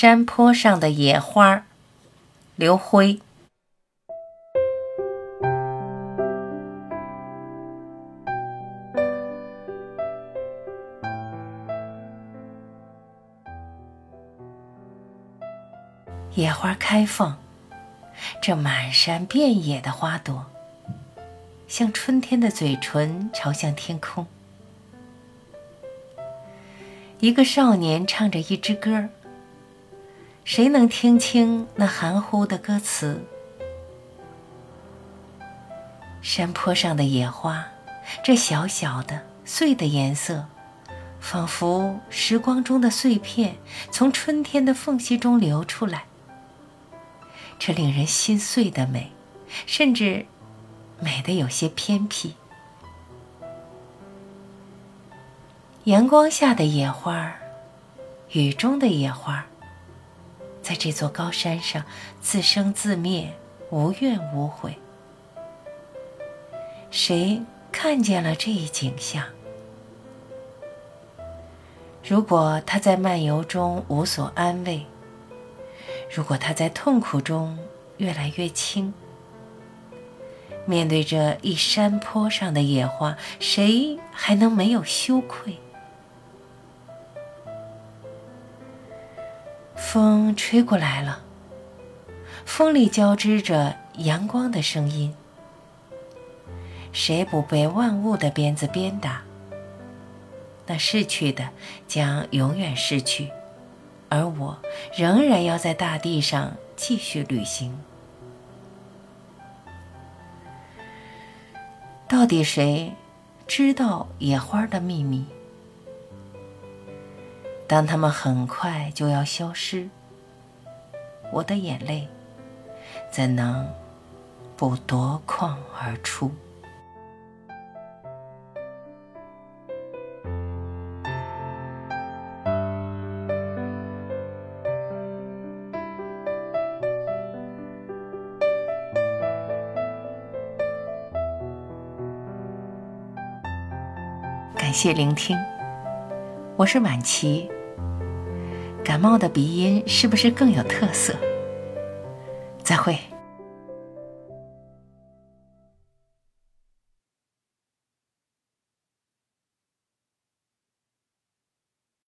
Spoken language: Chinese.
山坡上的野花，刘辉。野花开放，这满山遍野的花朵，像春天的嘴唇朝向天空。一个少年唱着一支歌谁能听清那含糊的歌词？山坡上的野花，这小小的、碎的颜色，仿佛时光中的碎片，从春天的缝隙中流出来。这令人心碎的美，甚至美得有些偏僻。阳光下的野花，雨中的野花，在这座高山上自生自灭，无怨无悔。谁看见了这一景象？如果他在漫游中无所安慰，如果他在痛苦中越来越轻，面对这一山坡上的野花，谁还能没有羞愧？风吹过来了，风里交织着阳光的声音。谁不被万物的鞭子鞭打？那逝去的将永远逝去，而我仍然要在大地上继续旅行。到底谁知道野花的秘密？当他们很快就要消失，我的眼泪怎能不夺眶而出？感谢聆听，我是晚琪。感冒的鼻音是不是更有特色？再会。